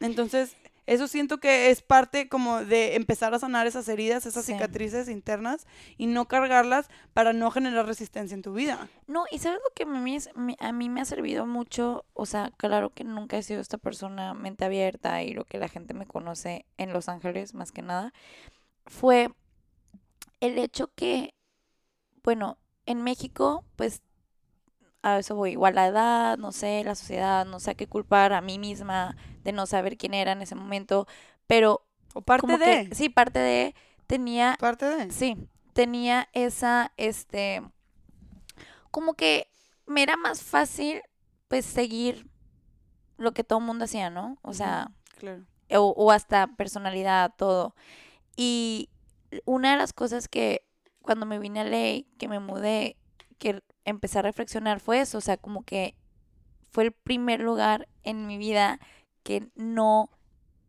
Entonces, eso siento que es parte como de empezar a sanar esas heridas, esas Sí. cicatrices internas y no cargarlas para no generar resistencia en tu vida. No, y sabes lo que a mí, es- a mí me ha servido mucho, o sea, claro que nunca he sido esta persona mente abierta y lo que la gente me conoce en Los Ángeles, más que nada, fue el hecho que, bueno, en México, pues a eso voy, igual la edad, no sé, la sociedad, no sé a qué culpar a mí misma de no saber quién era en ese momento, pero O parte como de. que, sí, parte de, tenía Parte de. Sí, tenía esa, este, como que me era más fácil, pues, seguir lo que todo el mundo hacía, ¿no? O sea, Claro. o, o hasta personalidad, todo. Y una de las cosas que cuando me vine a ley, que me mudé, que empecé a reflexionar fue eso, o sea, como que fue el primer lugar en mi vida que no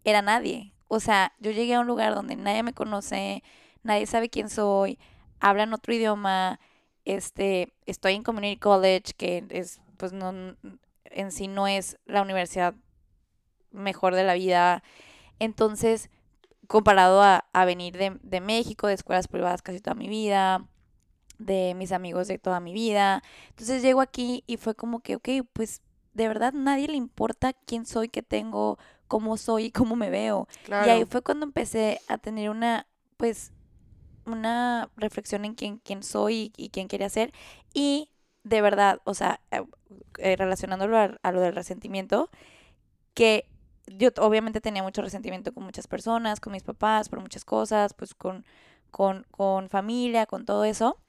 era nadie. O sea, yo llegué a un lugar donde nadie me conoce, nadie sabe quién soy, hablan otro idioma, este, estoy en Community College, que es, pues no, en sí no es la universidad mejor de la vida. Entonces, comparado a, a venir de, de México, de escuelas privadas casi toda mi vida, de mis amigos de toda mi vida. Entonces llego aquí y fue como que, ok, pues de verdad nadie le importa quién soy, qué tengo, cómo soy y cómo me veo. Claro. Y ahí fue cuando empecé a tener una, pues, una reflexión en quién, quién soy y, y quién quería ser. Y de verdad, o sea, eh, eh, relacionándolo a, a lo del resentimiento, que yo obviamente tenía mucho resentimiento con muchas personas, con mis papás, por muchas cosas, pues con, con, con familia, con todo eso.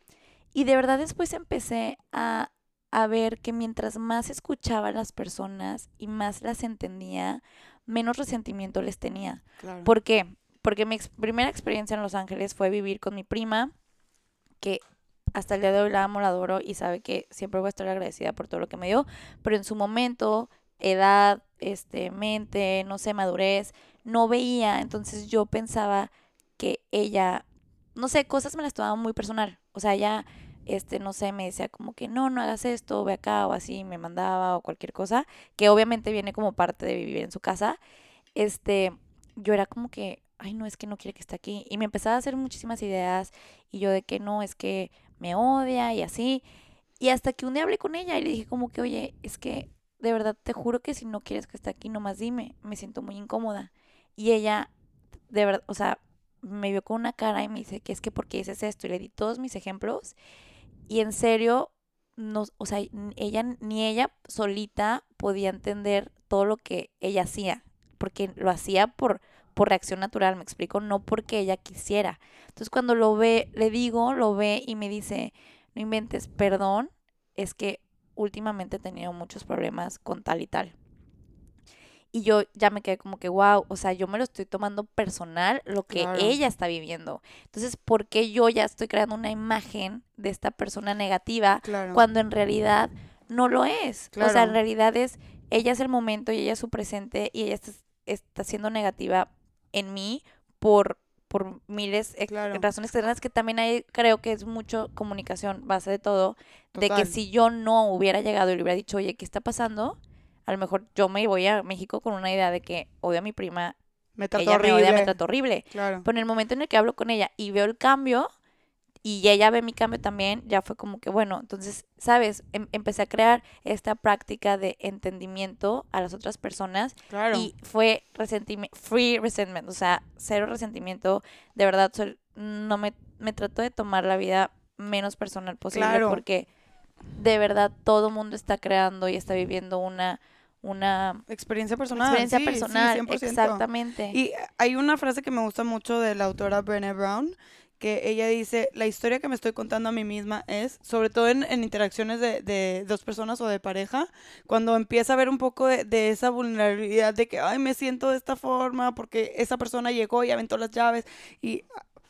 Y de verdad después empecé a, a ver que mientras más escuchaba a las personas y más las entendía, menos resentimiento les tenía. claro. ¿Por qué? Porque mi ex- primera experiencia en Los Ángeles fue vivir con mi prima, que hasta el día de hoy la amo, la adoro y sabe que siempre voy a estar agradecida por todo lo que me dio, pero en su momento edad, este, mente, no sé, madurez, no veía, entonces yo pensaba que ella, no sé, cosas me las tomaba muy personal, o sea, ella, este, no sé, me decía como que no, no hagas esto, ve acá o así, me mandaba o cualquier cosa, que obviamente viene como parte de vivir en su casa, este, yo era como que, ay, no, es que no quiere que esté aquí, y me empezaba a hacer muchísimas ideas, y yo de que no, es que me odia y así, y hasta que un día hablé con ella y le dije como que, oye, es que de verdad te juro que si no quieres que esté aquí, nomás dime, me siento muy incómoda. Y ella, de verdad, o sea, me vio con una cara y me dice que es que porque dices esto y le di todos mis ejemplos y en serio, no, o sea, ella ni ella solita podía entender todo lo que ella hacía, porque lo hacía por por reacción natural, me explico, no porque ella quisiera. Entonces cuando lo ve, le digo, lo ve y me dice, no inventes, perdón, es que últimamente he tenido muchos problemas con tal y tal. Y yo ya me quedé como que, wow, o sea, yo me lo estoy tomando personal lo que ella está viviendo. Entonces, ¿por qué yo ya estoy creando una imagen de esta persona negativa cuando en realidad no lo es? O sea, en realidad es, ella es el momento y ella es su presente y ella está, está siendo negativa en mí por por miles de razones externas que también hay, creo que es mucho comunicación base de todo, de que si yo no hubiera llegado y le hubiera dicho, oye, ¿qué está pasando? A lo mejor yo me voy a México con una idea de que odio a mi prima, me trató ella horrible. me odia, me trató horrible. Claro. Pero en el momento en el que hablo con ella y veo el cambio, y ella ve mi cambio también, ya fue como que, bueno, entonces, ¿sabes? Em, empecé a crear esta práctica de entendimiento a las otras personas. Claro. Y fue resentimiento, free resentment, o sea, cero resentimiento. De verdad, no me, me trato de tomar la vida menos personal posible claro. porque de verdad todo mundo está creando y está viviendo una una experiencia personal. Experiencia personal, exactamente. Y hay una frase que me gusta mucho de la autora Brené Brown que ella dice, la historia que me estoy contando a mí misma es, sobre todo en, interacciones de, dos personas o de pareja, cuando empieza a ver un poco de, esa vulnerabilidad de que, ay, me siento de esta forma porque esa persona llegó y aventó las llaves y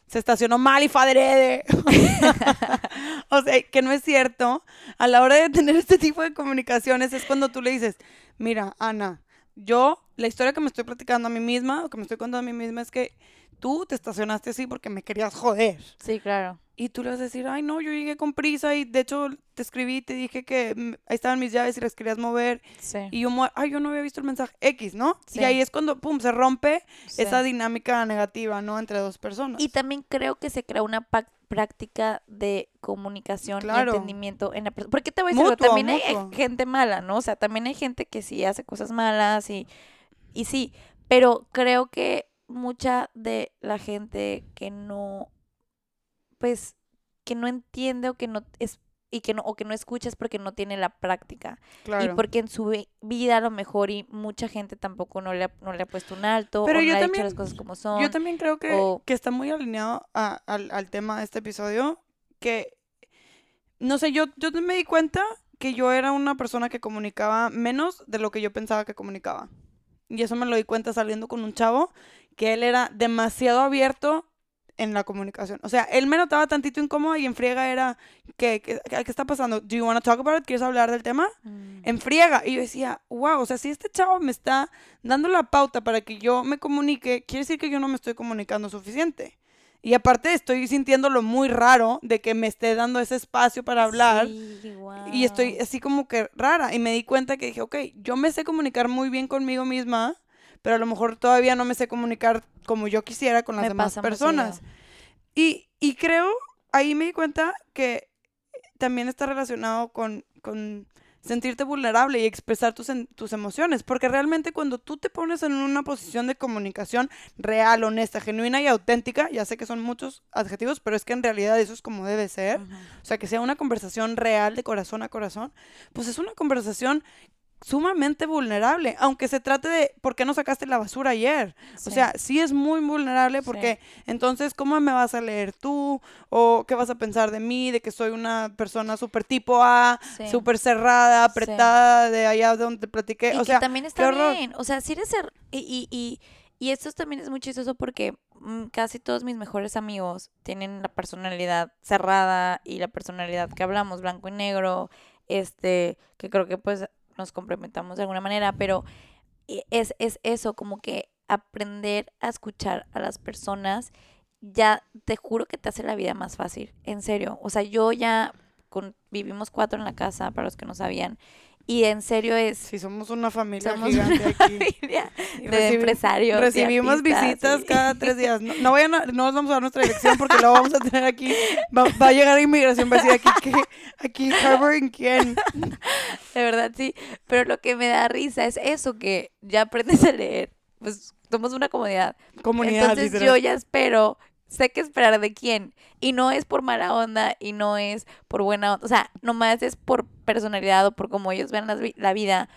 se estacionó mal y fadrede. o sea, que no es cierto. A la hora de tener este tipo de comunicaciones es cuando tú le dices, mira, Ana, yo, la historia que me estoy platicando a mí misma, o que me estoy contando a mí misma es que tú te estacionaste así porque me querías joder. Sí, claro. Y tú le vas a decir, ay, no, yo llegué con prisa y de hecho te escribí, te dije que mm, ahí estaban mis llaves y las querías mover. Sí. Y yo, ay, yo no había visto el mensaje X, ¿no? Sí. Y ahí es cuando, pum, se rompe esa dinámica negativa, ¿no? Entre dos personas. Y también creo que se crea una práctica de comunicación y entendimiento en la persona. Porque te voy a decir, también hay gente mala, ¿no? O sea, también hay gente que sí hace cosas malas y, y sí, pero creo que mucha de la gente que no, pues, que no entiende o que no es y que no o que no escucha porque no tiene la práctica. Y porque en su vida a lo mejor y mucha gente tampoco no le ha, no le ha puesto un alto pero o yo no también, ha dicho las cosas como son yo también creo que, que está muy alineado al, al, tema de este episodio que no sé yo yo me di cuenta que yo era una persona que comunicaba menos de lo que yo pensaba que comunicaba. Y eso me lo di cuenta saliendo con un chavo que él era demasiado abierto en la comunicación. O sea, él me notaba tantito incómodo y en friega era, ¿qué, qué, qué está pasando? ¿Do you want to talk about it? ¿Quieres hablar del tema? Mm. En friega. Y yo decía, wow, o sea, si este chavo me está dando la pauta para que yo me comunique, quiere decir que yo no me estoy comunicando suficiente. Y aparte estoy sintiéndolo muy raro de que me esté dando ese espacio para hablar. Y estoy así como que rara. Y me di cuenta que dije, ok, yo me sé comunicar muy bien conmigo misma pero a lo mejor todavía no me sé comunicar como yo quisiera con las demás personas. Y, y, creo, ahí me di cuenta que también está relacionado con, con sentirte vulnerable y expresar tus, tus emociones, porque realmente cuando tú te pones en una posición de comunicación real, honesta, genuina y auténtica, ya sé que son muchos adjetivos, pero es que en realidad eso es como debe ser, o sea, que sea una conversación real de corazón a corazón, pues es una conversación sumamente vulnerable, aunque se trate de ¿por qué no sacaste la basura ayer? O sea, sí es muy vulnerable porque entonces ¿cómo me vas a leer tú? ¿O qué vas a pensar de mí? De que soy una persona súper tipo A, súper cerrada, apretada de allá donde te platiqué. o sea, también está bien. O sea, si eres... Ser... Y, y, y, esto también es muy chistoso porque mm, casi todos mis mejores amigos tienen la personalidad cerrada y la personalidad que hablamos, blanco y negro, este, que creo que pues nos complementamos de alguna manera, pero e, es, es eso, como que aprender a escuchar a las personas, ya te juro que te hace la vida más fácil, en serio. O sea, yo ya vivimos cuatro en la casa, para los que no sabían, y en serio es... Sí, somos una familia Somos gigante una aquí. familia de empresarios. Recibimos artistas, visitas cada tres días. No, no vayan a- no os vamos a dar nuestra dirección porque luego vamos a tener aquí. Va, va a llegar inmigración, va a decir aquí que aquí harboring quién. De verdad, sí. Pero lo que me da risa es eso, que ya aprendes a leer. Pues somos una comunidad. Comunidad, Entonces literal. yo ya espero, sé qué esperar de quién. Y no es por mala onda y no es por buena onda. O sea, nomás es por personalidad o por cómo ellos ven vi- la vida,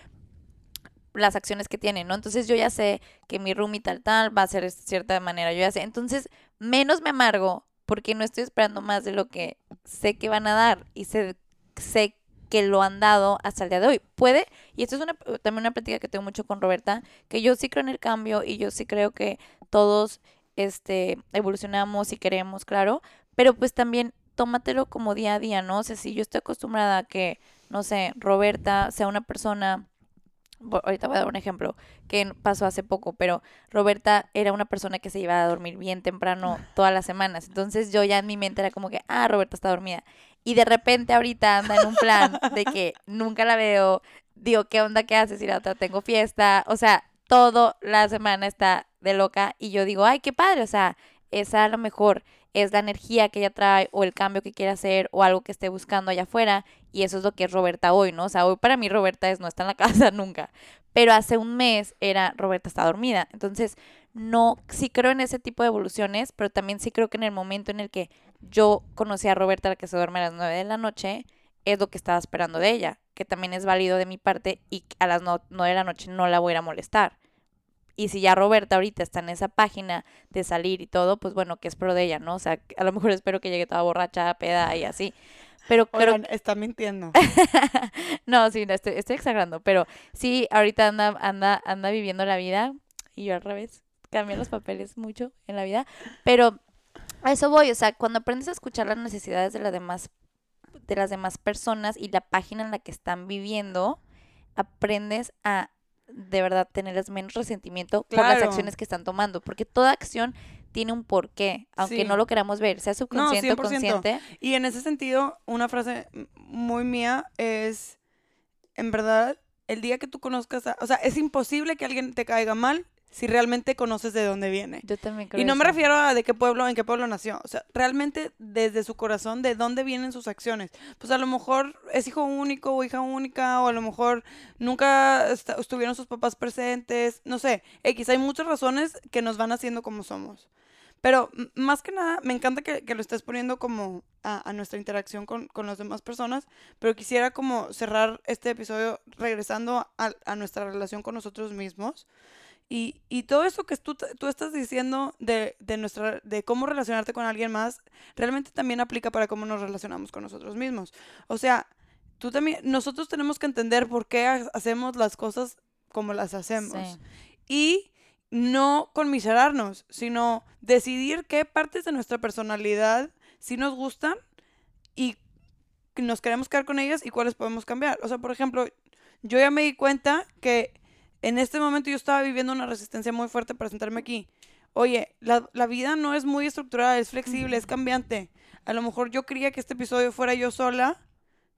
las acciones que tienen, ¿no? Entonces yo ya sé que mi roomie tal tal va a ser de cierta manera, yo ya sé. Entonces, menos me amargo porque no estoy esperando más de lo que sé que van a dar y sé, sé que lo han dado hasta el día de hoy. Puede, y esto es una, también una plática que tengo mucho con Roberta, que yo sí creo en el cambio y yo sí creo que todos este, evolucionamos y queremos, claro, pero pues también tómatelo como día a día, ¿no? O sea, si yo estoy acostumbrada a que, no sé, Roberta sea una persona, ahorita voy a dar un ejemplo que pasó hace poco, pero Roberta era una persona que se iba a dormir bien temprano todas las semanas, entonces yo ya en mi mente era como que, ah, Roberta está dormida, y de repente ahorita anda en un plan de que nunca la veo, digo, ¿qué onda? ¿Qué haces? Y la otra, tengo fiesta, o sea, toda la semana está de loca y yo digo, ay, qué padre, o sea, esa a lo mejor es la energía que ella trae o el cambio que quiere hacer o algo que esté buscando allá afuera y eso es lo que es Roberta hoy, ¿no? O sea, hoy para mí Roberta es no está en la casa nunca, pero hace un mes era Roberta está dormida, entonces no, sí creo en ese tipo de evoluciones, pero también sí creo que en el momento en el que yo conocí a Roberta, la que se duerme a las 9 de la noche, es lo que estaba esperando de ella, que también es válido de mi parte y a las 9 de la noche no la voy a molestar. Y si ya Roberta ahorita está en esa página de salir y todo, pues bueno, que es pro de ella, ¿no? O sea, a lo mejor espero que llegue toda borracha, peda y así. Pero creo Oigan, está mintiendo. no, sí, no, estoy, estoy exagerando, pero sí, ahorita anda, anda, anda viviendo la vida y yo al revés, cambié los papeles mucho en la vida, pero a eso voy, o sea, cuando aprendes a escuchar las necesidades de las demás, de las demás personas y la página en la que están viviendo, aprendes a de verdad tenerles menos resentimiento por las acciones que están tomando, porque toda acción tiene un porqué, aunque Sí. no lo queramos ver, sea subconsciente o 100%. consciente. Y en ese sentido, una frase muy mía es, en verdad, el día que tú conozcas, a- o sea, es imposible que alguien te caiga mal si realmente conoces de dónde viene. Yo también creo Y no me eso. refiero a de qué pueblo, en qué pueblo nació. O sea, realmente desde su corazón, de dónde vienen sus acciones. Pues a lo mejor es hijo único o hija única, o a lo mejor nunca esta- estuvieron sus papás presentes. No sé, X, hay muchas razones que nos van haciendo como somos. Pero más que nada, me encanta que, que lo estés poniendo como a, a nuestra interacción con, con las demás personas, pero quisiera como cerrar este episodio regresando a, a nuestra relación con nosotros mismos. Y, y todo eso que tú, tú estás diciendo de, de, nuestra, de cómo relacionarte con alguien más, realmente también aplica para cómo nos relacionamos con nosotros mismos. O sea, tú también, nosotros tenemos que entender por qué ha- hacemos las cosas como las hacemos. Sí. Y no conmiserarnos, sino decidir qué partes de nuestra personalidad sí nos gustan y nos queremos quedar con ellas y cuáles podemos cambiar. O sea, por ejemplo, yo ya me di cuenta que en este momento yo estaba viviendo una resistencia muy fuerte para sentarme aquí. Oye, la, la vida no es muy estructurada, es flexible, es cambiante. A lo mejor yo quería que este episodio fuera yo sola,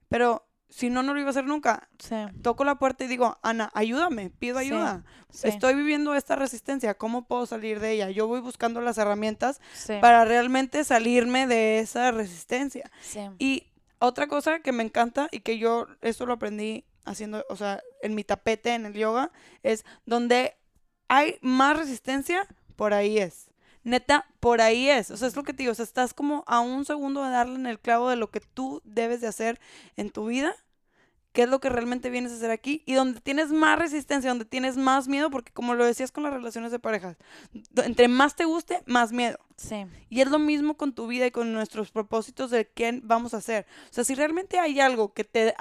pero si no, no lo iba a hacer nunca. Sí, Toco la puerta y digo, Ana, ayúdame, pido ayuda. sí, Estoy viviendo esta resistencia, ¿cómo puedo salir de ella? Yo voy buscando las herramientas para realmente salirme de esa resistencia. sí. Y otra cosa que me encanta y que yo esto lo aprendí haciendo, o sea, en mi tapete en el yoga, es donde hay más resistencia, por ahí es. Neta, por ahí es. O sea, es lo que te digo, o sea, estás como a un segundo de darle en el clavo de lo que tú debes de hacer en tu vida, qué es lo que realmente vienes a hacer aquí y donde tienes más resistencia, donde tienes más miedo, porque como lo decías con las relaciones de parejas, entre más te guste, más miedo. Sí, Y es lo mismo con tu vida y con nuestros propósitos de qué vamos a hacer. O sea, si realmente hay algo que te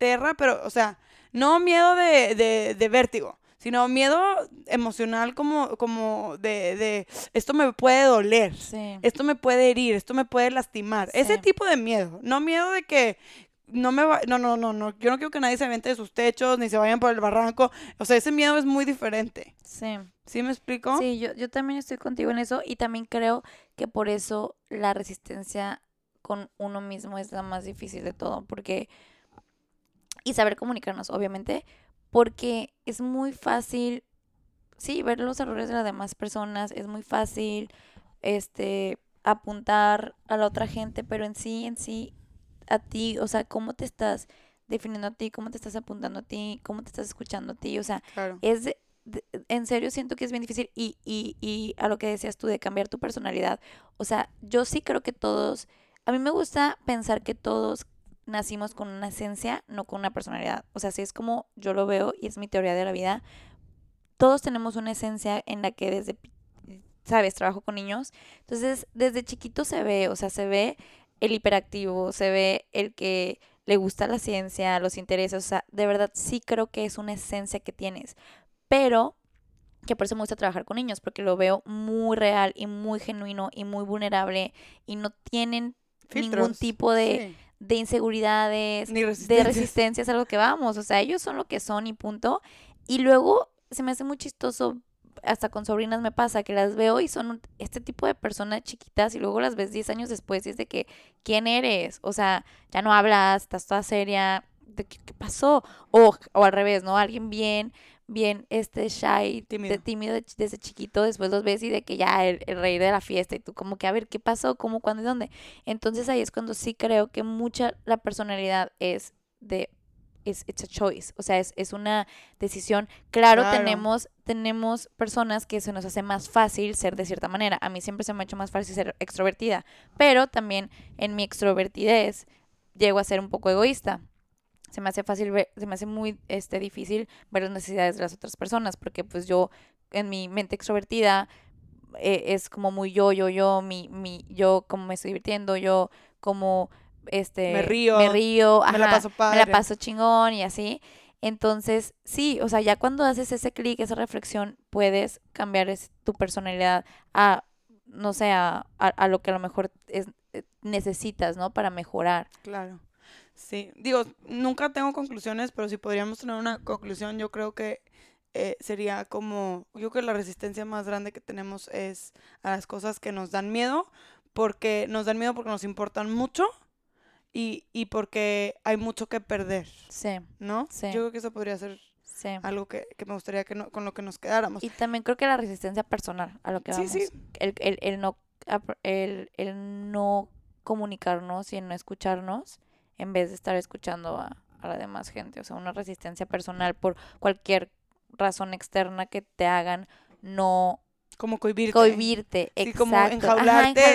aterra, pero, o sea, no miedo de, de, de vértigo, sino miedo emocional como, como de, de esto me puede doler, sí. esto me puede herir, esto me puede lastimar. Ese Sí. tipo de miedo, no miedo de que no me va, no, no, no, no, yo no quiero que nadie se aviente de sus techos, ni se vayan por el barranco, o sea, ese miedo es muy diferente. Sí. ¿Sí me explico? Sí, yo, yo también estoy contigo en eso y también creo que por eso la resistencia con uno mismo es la más difícil de todo, porque... Y saber comunicarnos, obviamente, porque es muy fácil, sí, ver los errores de las demás personas, es muy fácil, este, apuntar a la otra gente, pero en sí, en sí, a ti, o sea, cómo te estás definiendo a ti, cómo te estás apuntando a ti, cómo te estás escuchando a ti, o sea, Claro. es de- de- en serio siento que es bien difícil y, y, y a lo que decías tú de cambiar tu personalidad, o sea, yo sí creo que todos, a mí me gusta pensar que todos nacimos con una esencia, no con una personalidad, o sea, así es como yo lo veo y es mi teoría de la vida, todos tenemos una esencia en la que desde, sabes, trabajo con niños, entonces desde chiquito se ve, o sea, se ve el hiperactivo, se ve el que le gusta la ciencia, los intereses, o sea, de verdad sí creo que es una esencia que tienes, pero que por eso me gusta trabajar con niños, porque lo veo muy real y muy genuino y muy vulnerable y no tienen ningún tipo de, Sí. De inseguridades, Ni de resistencias. resistencia es algo que vamos, o sea, ellos son lo que son y punto. Y luego se me hace muy chistoso, hasta con sobrinas me pasa, que las veo y son este tipo de personas chiquitas y luego las ves 10 años después y es de que, ¿quién eres? O sea, ya no hablas, estás toda seria, ¿de qué, qué pasó? O, o al revés, ¿no? Alguien bien, bien, este, shy, Tímido. de- tímido de- desde chiquito, después los ves y de que ya el, el rey de la fiesta y tú como que, a ver, ¿qué pasó? ¿Cómo, cuándo y dónde? Entonces ahí es cuando sí creo que mucha la personalidad es de es it's a choice, o sea, es, es una decisión. Claro, Claro. tenemos tenemos personas que se nos hace más fácil ser de cierta manera. A mí siempre se me ha hecho más fácil ser extrovertida, pero también en mi extrovertidez llego a ser un poco egoísta. Se me hace fácil ver, se me hace muy este difícil ver las necesidades de las otras personas, porque pues yo en mi mente extrovertida eh, es como muy yo, yo, yo, mi, mi, yo como me estoy divirtiendo, yo como este Me río, me río, me la paso me padre. la paso chingón y así. Entonces, sí, o sea, ya cuando haces ese clic, esa reflexión, puedes cambiar es- tu personalidad a, no sé, a, a- a lo que a lo mejor es, eh, necesitas, ¿no? Para mejorar. Claro. Sí, digo, nunca tengo conclusiones, pero si podríamos tener una conclusión, yo creo que eh, sería como, yo creo que la resistencia más grande que tenemos es a las cosas que nos dan miedo, porque nos dan miedo porque nos importan mucho y, y porque hay mucho que perder, Sí, ¿no? Sí. Yo creo que eso podría ser sí. algo que, que me gustaría que no- con lo que nos quedáramos. Y también creo que la resistencia personal a lo que Sí, vamos. sí. El, el, el no, el, el no comunicarnos y el no escucharnos en vez de estar escuchando a, a la demás gente. O sea, una resistencia personal por cualquier razón externa que te hagan no Como cohibirte. cohibirte. Sí, Exacto. como Ajá, enjaularte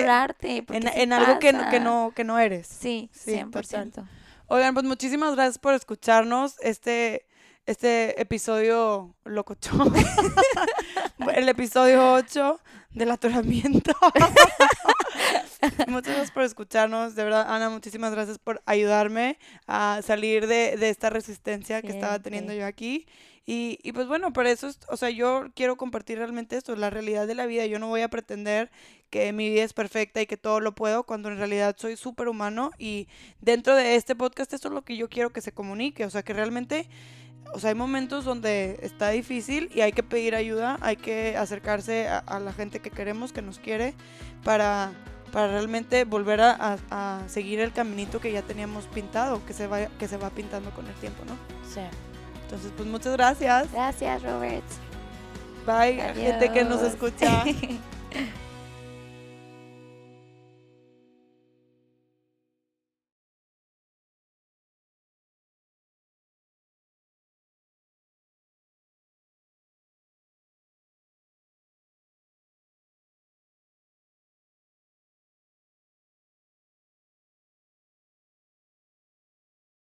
En, algo que, no- que, no, que no eres. Sí, Sí, 100%. Oigan, pues muchísimas gracias por escucharnos. Este, este episodio locochón. El episodio 8 del atoramiento. Muchas gracias por escucharnos. De verdad, Ana, muchísimas gracias por ayudarme a salir de, de esta resistencia que estaba teniendo Siempre. yo aquí. Y, y pues bueno, por eso, es- o sea, yo quiero compartir realmente esto, la realidad de la vida. Yo no voy a pretender que mi vida es perfecta y que todo lo puedo, cuando en realidad soy súper humano. Y dentro de este podcast, esto es lo que yo quiero que se comunique. O sea, que realmente, o sea, hay momentos donde está difícil y hay que pedir ayuda, hay que acercarse a, a la gente que queremos, que nos quiere, para, para realmente volver a, a- a seguir el caminito que ya teníamos pintado, que se, va, que se va pintando con el tiempo, ¿no? Sí. Entonces, pues muchas gracias. Gracias, Robert. Bye, gente que nos escucha.